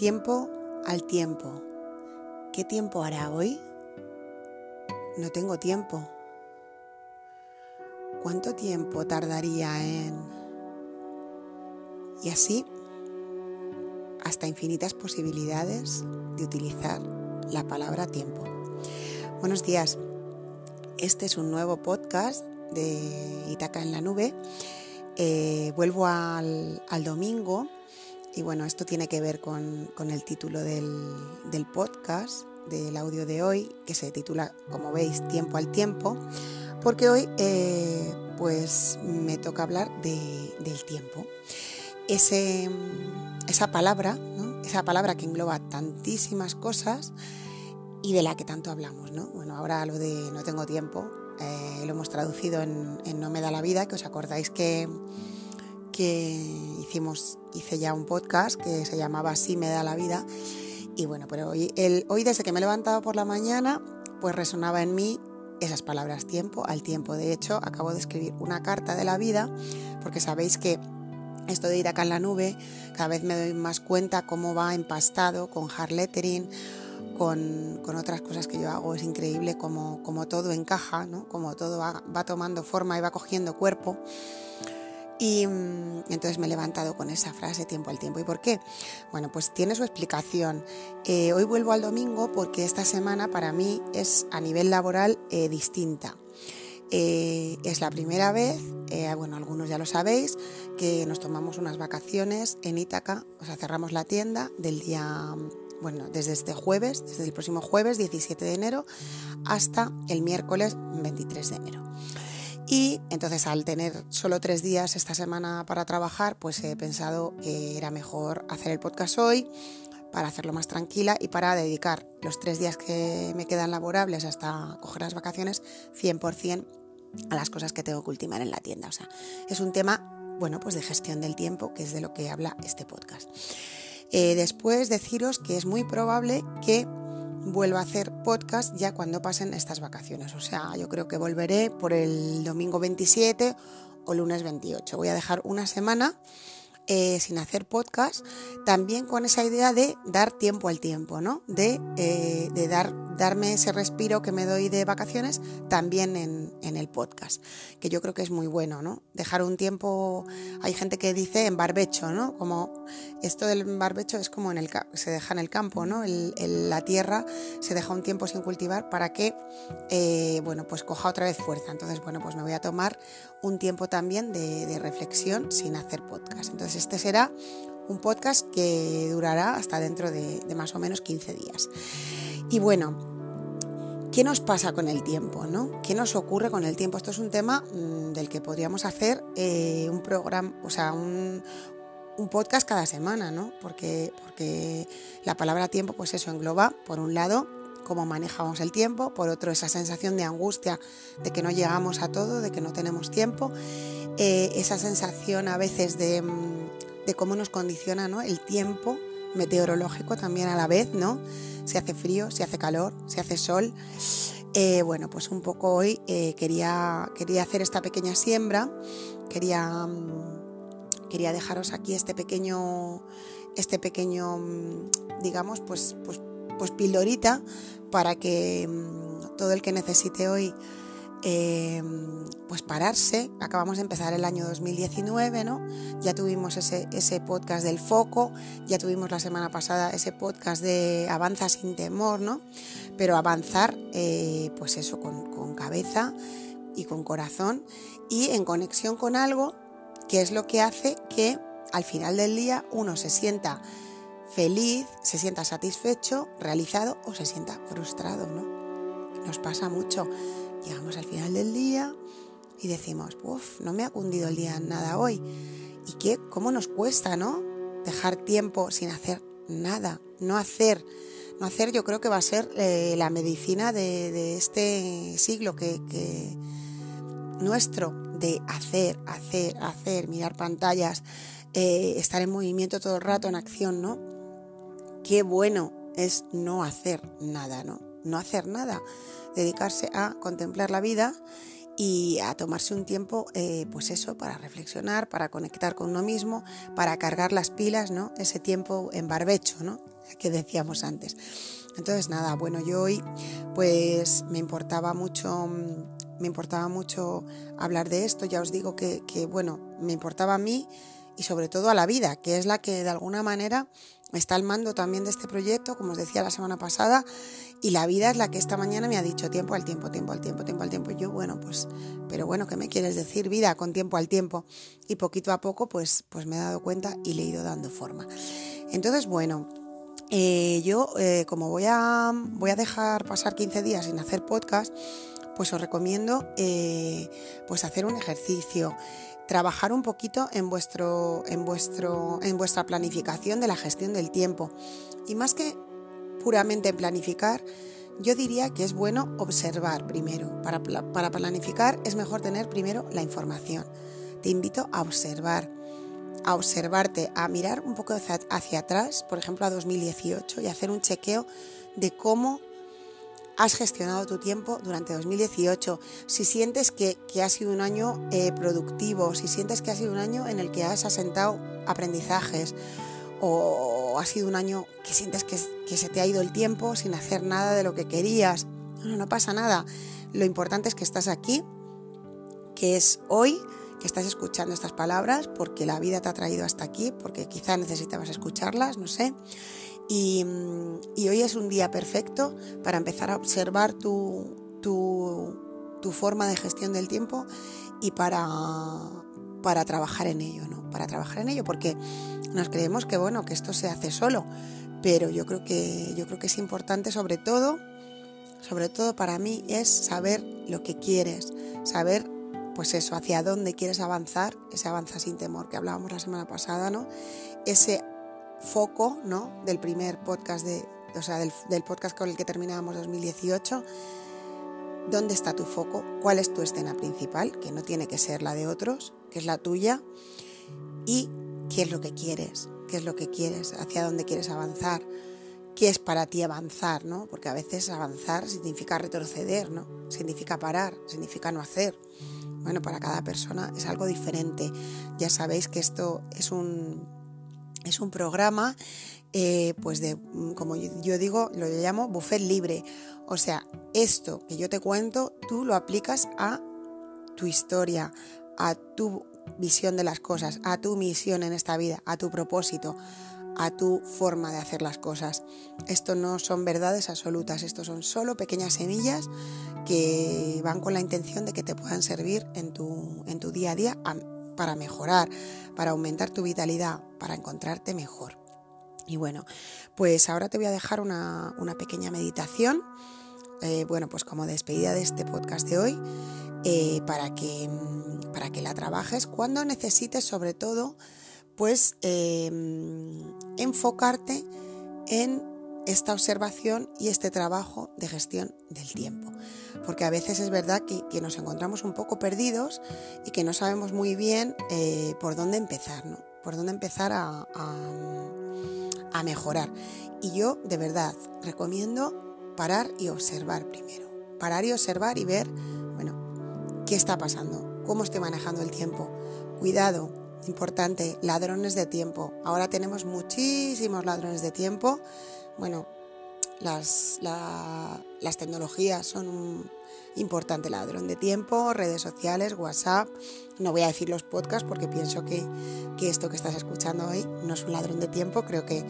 Tiempo al tiempo. ¿Qué tiempo hará hoy? No tengo tiempo. ¿Cuánto tiempo tardaría en... Y así, hasta infinitas posibilidades de utilizar la palabra tiempo. Buenos días. Este es un nuevo podcast de Itaca en la Nube. Eh, vuelvo al, al domingo y bueno, esto tiene que ver con, el título del, podcast, del audio de hoy, que se titula, como veis, Tiempo al Tiempo, porque hoy eh, pues me toca hablar del tiempo. Ese, esa palabra, esa palabra que engloba tantísimas cosas y de la que tanto hablamos. ¿no? Bueno, ahora lo de no tengo tiempo eh, lo hemos traducido en No me da la vida, que os acordáis que hicimos, hice ya un podcast que se llamaba Así me da la vida. Y bueno, pero hoy, el, hoy desde que me he levantado por la mañana, pues resonaba en mí esas palabras tiempo al tiempo. De hecho, acabo de escribir una carta de la vida, porque sabéis que esto de ir acá en la nube, cada vez me doy más cuenta cómo va empastado con hard lettering, con, con, otras cosas que yo hago. Es increíble como, como todo encaja, ¿no? como todo va tomando forma y va cogiendo cuerpo. Y mm, entonces me he levantado con esa frase tiempo al tiempo. ¿Y por qué? Bueno, pues tiene su explicación. Eh, hoy vuelvo al domingo porque esta semana para mí es a nivel laboral eh, distinta. Eh, es la primera vez, bueno, algunos ya lo sabéis, que nos tomamos unas vacaciones en Ítaca, o sea, cerramos la tienda del día, bueno, desde este jueves, desde el próximo jueves 17 de enero hasta el miércoles 23 de enero. Y entonces al tener solo tres días esta semana para trabajar, pues he pensado que era mejor hacer el podcast hoy para hacerlo más tranquila y para dedicar los tres días que me quedan laborables hasta coger las vacaciones 100% a las cosas que tengo que ultimar en la tienda. O sea, es un tema, bueno, pues de gestión del tiempo, que es de lo que habla este podcast. Eh, después deciros que es muy probable que vuelvo a hacer podcast ya cuando pasen estas vacaciones. O sea, yo creo que volveré por el domingo 27 o lunes 28. Voy a dejar una semana eh, sin hacer podcast, también con esa idea de dar tiempo al tiempo, ¿no? De, eh, dar, darme ese respiro que me doy de vacaciones también en, el podcast, que yo creo que es muy bueno, ¿no? Dejar un tiempo, hay gente que dice en barbecho, ¿no? Como esto del barbecho es como en el se deja en el campo, ¿no? La tierra se deja un tiempo sin cultivar para que, eh, bueno, pues coja otra vez fuerza. Entonces, bueno, pues me voy a tomar un tiempo también de, de reflexión sin hacer podcast. Entonces, este será un podcast que durará hasta dentro de, más o menos 15 días. Y bueno, ¿qué nos pasa con el tiempo? ¿no? ¿Qué nos ocurre con el tiempo? Esto es un tema mm, del que podríamos hacer eh, un programa, o sea, un, podcast cada semana, ¿no? Porque, porque la palabra tiempo, pues eso engloba, por un lado, cómo manejamos el tiempo, por otro, esa sensación de angustia de que no llegamos a todo, de que no tenemos tiempo, eh, esa sensación a veces de, mm, de, cómo nos condiciona ¿no? el tiempo meteorológico también a la vez, ¿no? Si hace frío, si hace calor, si hace sol. Eh, bueno, pues un poco hoy eh, quería, quería hacer esta pequeña siembra, quería, mm, quería dejaros aquí este pequeño, este pequeño, mm, digamos, pues, pues, pues pildorita para que todo el que necesite hoy Em, pues pararse. Acabamos de empezar el año 2019, ¿no? Ya tuvimos ese, ese podcast del foco, ya tuvimos la semana pasada ese podcast de avanza sin temor, ¿no? Pero avanzar, eh, pues eso, con cabeza y con corazón y en conexión con algo que es lo que hace que al final del día uno se sienta feliz, se sienta satisfecho, realizado o se sienta frustrado, ¿no? Nos pasa mucho Llegamos al final del día y decimos, uff, no me ha cundido el día nada hoy. ¿Y qué? ¿Cómo nos cuesta, no? Dejar tiempo sin hacer nada, no hacer. No hacer yo creo que va a ser eh, la medicina de, este siglo que, nuestro, de hacer, hacer, hacer, mirar pantallas, eh, estar en movimiento todo el rato, en acción, ¿no? Qué bueno es no hacer nada, ¿no? No hacer nada dedicarse a contemplar la vida y a tomarse un tiempo, eh, pues eso, para reflexionar, para conectar con uno mismo, para cargar las pilas, ¿no? Ese tiempo en barbecho, ¿no? que decíamos antes. Entonces nada, bueno, yo hoy pues me importaba mucho, me importaba mucho hablar de esto, ya os digo que, que bueno, me importaba a mí y sobre todo a la vida, que es la que de alguna manera está al mando también de este proyecto, como os decía la semana pasada, y la vida es la que esta mañana me ha dicho tiempo al tiempo, tiempo al tiempo, tiempo al tiempo. Y yo, bueno, pues, pero bueno, ¿qué me quieres decir? Vida con tiempo al tiempo. Y poquito a poco, pues, pues me he dado cuenta y le he ido dando forma. Entonces, bueno, eh, yo eh, como voy a, voy a dejar pasar 15 días sin hacer podcast, pues os recomiendo eh, pues hacer un ejercicio, trabajar un poquito en, vuestro, en, vuestro, en vuestra planificación de la gestión del tiempo. Y más que puramente planificar, yo diría que es bueno observar primero. Para, planificar es mejor tener primero la información. Te invito a observar, a observarte, a mirar un poco hacia, hacia atrás, por ejemplo a 2018, y hacer un chequeo de cómo has gestionado tu tiempo durante 2018, si sientes que, ha sido un año eh, productivo, si sientes que ha sido un año en el que has asentado aprendizajes o ha sido un año que sientes que, se te ha ido el tiempo sin hacer nada de lo que querías. No, no pasa nada. Lo importante es que estás aquí, que es hoy, que estás escuchando estas palabras porque la vida te ha traído hasta aquí, porque quizá necesitabas escucharlas, no sé. Y, hoy es un día perfecto para empezar a observar tu, tu, forma de gestión del tiempo y para, para trabajar en ello, ¿no? Para trabajar en ello, porque nos creemos que bueno, que esto se hace solo, pero yo creo que yo creo que es importante sobre todo, sobre todo para mí es saber lo que quieres, saber pues eso, hacia dónde quieres avanzar, ese avanza sin temor que hablábamos la semana pasada, ¿no? Ese foco ¿no? del primer podcast, de, o sea, del, podcast con el que terminábamos 2018. ¿Dónde está tu foco? ¿Cuál es tu escena principal? Que no tiene que ser la de otros, que es la tuya. Y qué es lo que quieres, qué es lo que quieres, hacia dónde quieres avanzar, qué es para ti avanzar, ¿no? Porque a veces avanzar significa retroceder, ¿no? Significa parar, significa no hacer. Bueno, para cada persona es algo diferente. Ya sabéis que esto es un, es un programa, eh, pues de, mm, como yo digo, lo llamo buffet libre. O sea, esto que yo te cuento, tú lo aplicas a tu historia, a tu visión de las cosas, a tu misión en esta vida, a tu propósito, a tu forma de hacer las cosas. Esto no son verdades absolutas, esto son solo pequeñas semillas que van con la intención de que te puedan servir en tu, en tu día a día para mejorar, para aumentar tu vitalidad, para encontrarte mejor. Y bueno, pues ahora te voy a dejar una, pequeña meditación, eh, bueno, pues como despedida de este podcast de hoy, eh, para, que, para que la trabajes cuando necesites sobre todo, pues em, enfocarte en esta observación y este trabajo de gestión del tiempo. Porque a veces es verdad que, nos encontramos un poco perdidos y que no sabemos muy bien eh, por dónde empezar, ¿no? Por dónde empezar a, a, mejorar. Y yo de verdad recomiendo parar y observar primero. Parar y observar y ver, bueno, qué está pasando, cómo estoy manejando el tiempo. Cuidado, importante, ladrones de tiempo. Ahora tenemos muchísimos ladrones de tiempo bueno, las, las tecnologías son un importante ladrón de tiempo, redes sociales, WhatsApp. No voy a decir los podcasts porque pienso que, esto que estás escuchando hoy no es un ladrón de tiempo. Creo que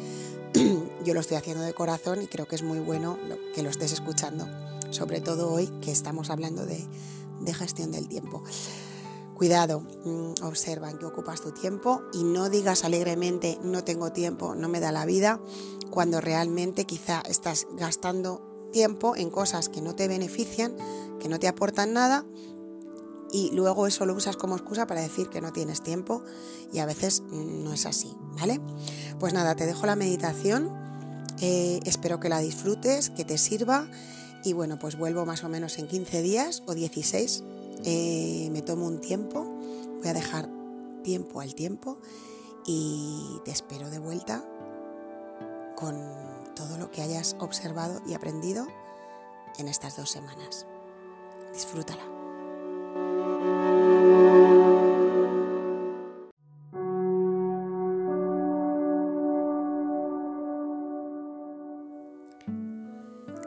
yo lo estoy haciendo de corazón y creo que es muy bueno que lo estés escuchando. Sobre todo hoy que estamos hablando de, de gestión del tiempo. Cuidado, mm, observa en qué ocupas tu tiempo y no digas alegremente no tengo tiempo, no me da la vida, cuando realmente quizá estás gastando tiempo en cosas que no te benefician, que no te aportan nada y luego eso lo usas como excusa para decir que no tienes tiempo y a veces mm, no es así, ¿vale? Pues nada, te dejo la meditación, eh, espero que la disfrutes, que te sirva y bueno, pues vuelvo más o menos en 15 días o 16 eh, me tomo un tiempo, voy a dejar tiempo al tiempo y te espero de vuelta con todo lo que hayas observado y aprendido en estas dos semanas. Disfrútala.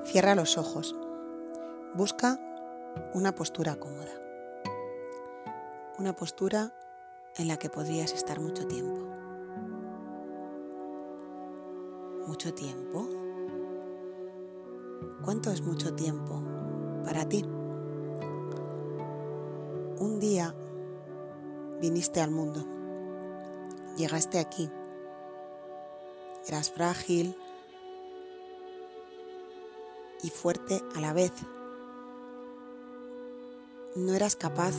Cierra los ojos. Busca una postura cómoda. Una postura en la que podrías estar mucho tiempo. ¿Mucho tiempo? ¿Cuánto es mucho tiempo para ti? Un día viniste al mundo, llegaste aquí, eras frágil y fuerte a la vez. No eras capaz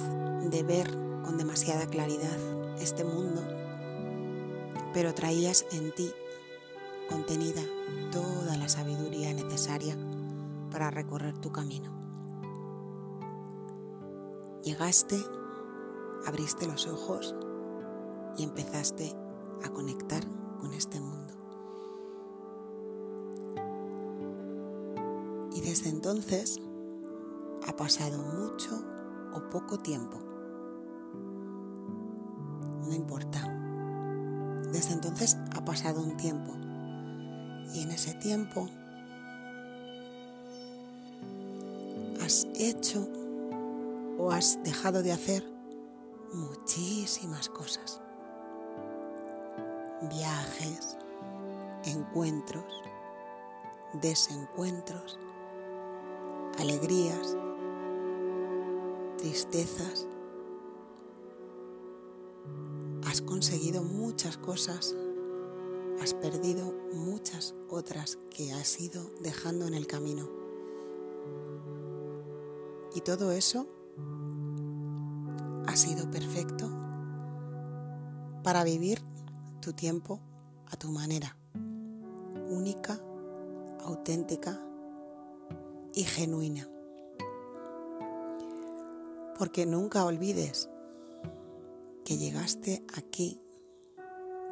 de ver con demasiada claridad este mundo, pero traías en ti contenida toda la sabiduría necesaria para recorrer tu camino. Llegaste, abriste los ojos y empezaste a conectar con este mundo. Y desde entonces ha pasado mucho o poco tiempo. No importa. Desde entonces ha pasado un tiempo. Y en ese tiempo has hecho o has dejado de hacer muchísimas cosas. Viajes, encuentros, desencuentros, alegrías, tristezas. Has conseguido muchas cosas, has perdido muchas otras que has ido dejando en el camino. Y todo eso ha sido perfecto para vivir tu tiempo a tu manera, única, auténtica y genuina. Porque nunca olvides que llegaste aquí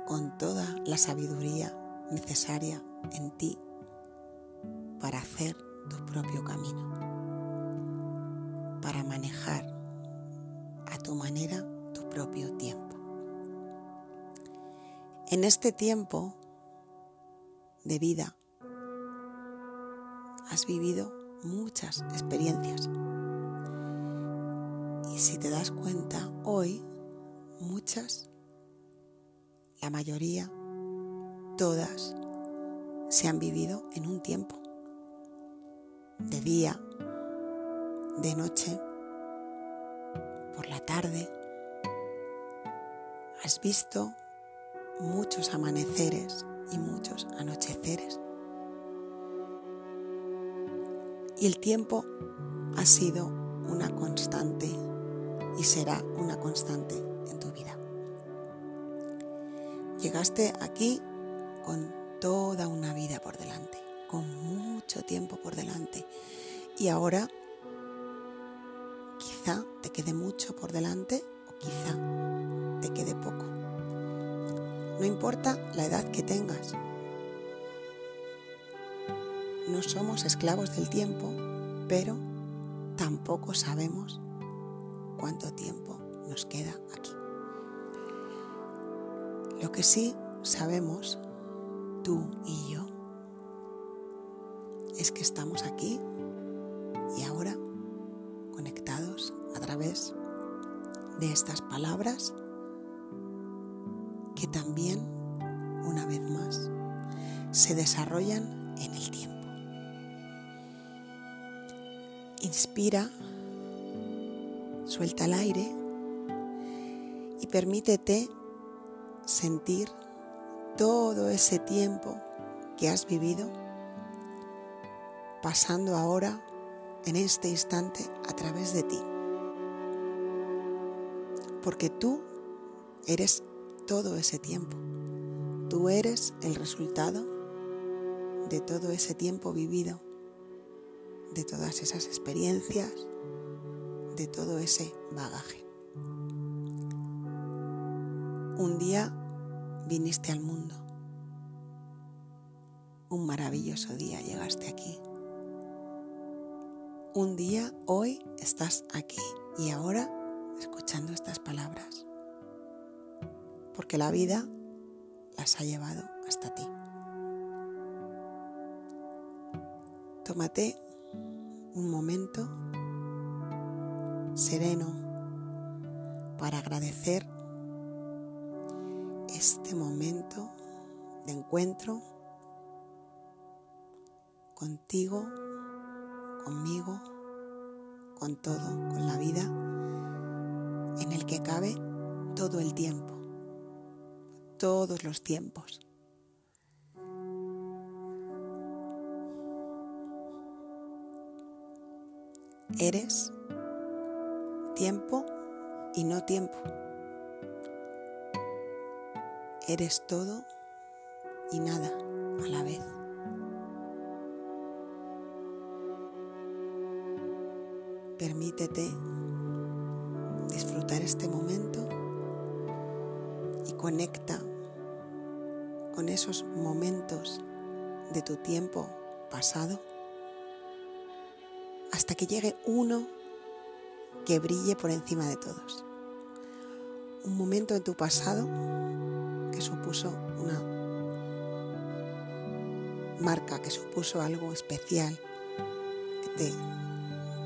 con toda la sabiduría necesaria en ti para hacer tu propio camino, para manejar a tu manera tu propio tiempo. En este tiempo de vida has vivido muchas experiencias. Y si te das cuenta, hoy muchas, la mayoría, todas, se han vivido en un tiempo. De día, de noche, por la tarde. Has visto muchos amaneceres y muchos anocheceres. Y el tiempo ha sido una constante y será una constante en tu vida. Llegaste aquí con toda una vida por delante, con mucho tiempo por delante. Y ahora quizá te quede mucho por delante o quizá te quede poco. No importa la edad que tengas, no somos esclavos del tiempo, pero tampoco sabemos cuánto tiempo nos queda aquí. Lo que sí sabemos, tú y yo, es que estamos aquí y ahora conectados a través de estas palabras que también, una vez más, se desarrollan en el tiempo. Inspira, suelta el aire y permítete sentir todo ese tiempo que has vivido pasando ahora en este instante a través de ti. Porque tú eres todo ese tiempo. Tú eres el resultado de todo ese tiempo vivido de todas esas experiencias, de todo ese bagaje. Un día viniste al mundo. Un maravilloso día llegaste aquí. Un día, hoy, estás aquí y ahora escuchando estas palabras. Porque la vida las ha llevado hasta ti. Tómate un momento sereno para agradecer este momento de encuentro contigo, conmigo, con todo, con la vida, en el que cabe todo el tiempo, todos los tiempos. Eres tiempo y no tiempo. Eres todo y nada a la vez. Permítete disfrutar este momento y conecta con esos momentos de tu tiempo pasado hasta que llegue uno que brille por encima de todos. Un momento en tu pasado que supuso una marca, que supuso algo especial, que te,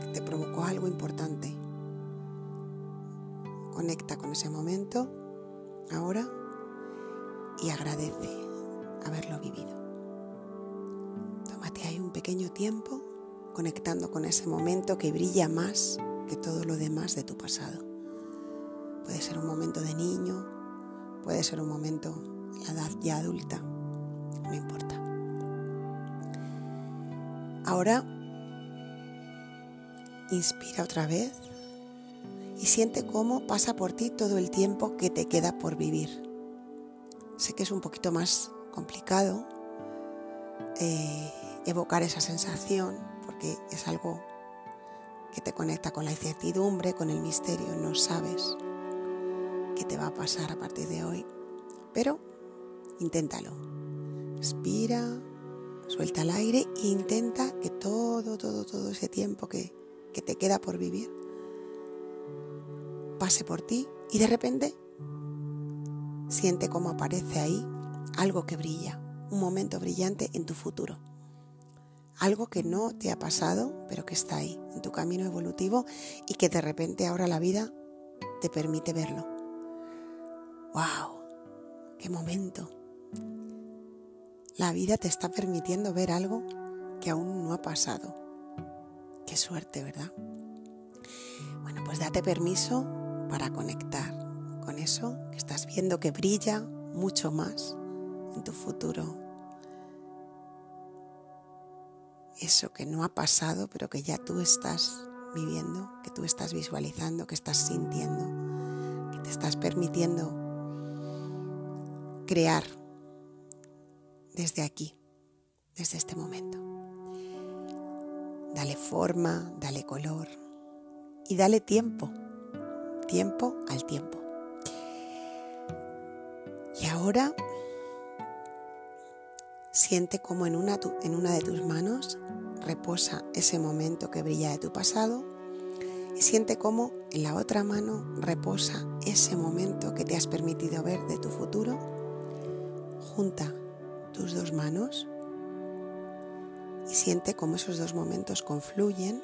que te provocó algo importante. Conecta con ese momento ahora y agradece haberlo vivido. Tómate ahí un pequeño tiempo conectando con ese momento que brilla más que todo lo demás de tu pasado. Puede ser un momento de niño, puede ser un momento en la edad ya adulta, no importa. Ahora, inspira otra vez y siente cómo pasa por ti todo el tiempo que te queda por vivir. Sé que es un poquito más complicado eh, evocar esa sensación porque es algo que te conecta con la incertidumbre, con el misterio, no sabes qué te va a pasar a partir de hoy, pero inténtalo. Respira, suelta el aire e intenta que todo, todo, todo ese tiempo que, que te queda por vivir pase por ti y de repente siente cómo aparece ahí algo que brilla, un momento brillante en tu futuro algo que no te ha pasado, pero que está ahí, en tu camino evolutivo y que de repente ahora la vida te permite verlo. ¡Wow! ¡Qué momento! La vida te está permitiendo ver algo que aún no ha pasado. Qué suerte, ¿verdad? Bueno, pues date permiso para conectar con eso que estás viendo que brilla mucho más en tu futuro eso que no ha pasado, pero que ya tú estás viviendo, que tú estás visualizando, que estás sintiendo, que te estás permitiendo crear desde aquí, desde este momento. Dale forma, dale color y dale tiempo, tiempo al tiempo. Y ahora Siente como en una, de tus manos reposa ese momento que brilla de tu pasado y siente como en la otra mano reposa ese momento que te has permitido ver de tu futuro. Junta tus dos manos y siente como esos dos momentos confluyen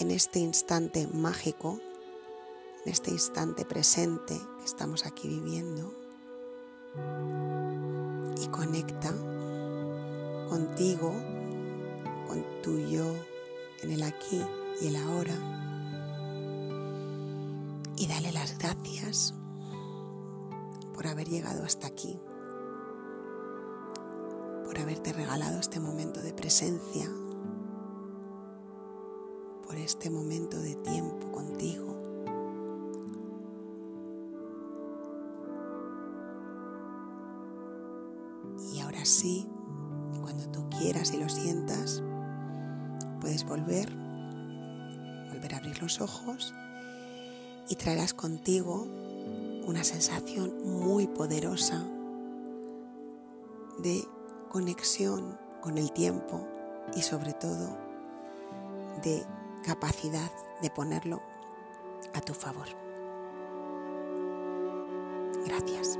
en este instante mágico, en este instante presente que estamos aquí viviendo y conecta contigo, con tu yo en el aquí y el ahora. Y dale las gracias por haber llegado hasta aquí, por haberte regalado este momento de presencia, por este momento de tiempo contigo. Y ahora sí, quieras y lo sientas, puedes volver, volver a abrir los ojos y traerás contigo una sensación muy poderosa de conexión con el tiempo y sobre todo de capacidad de ponerlo a tu favor. Gracias.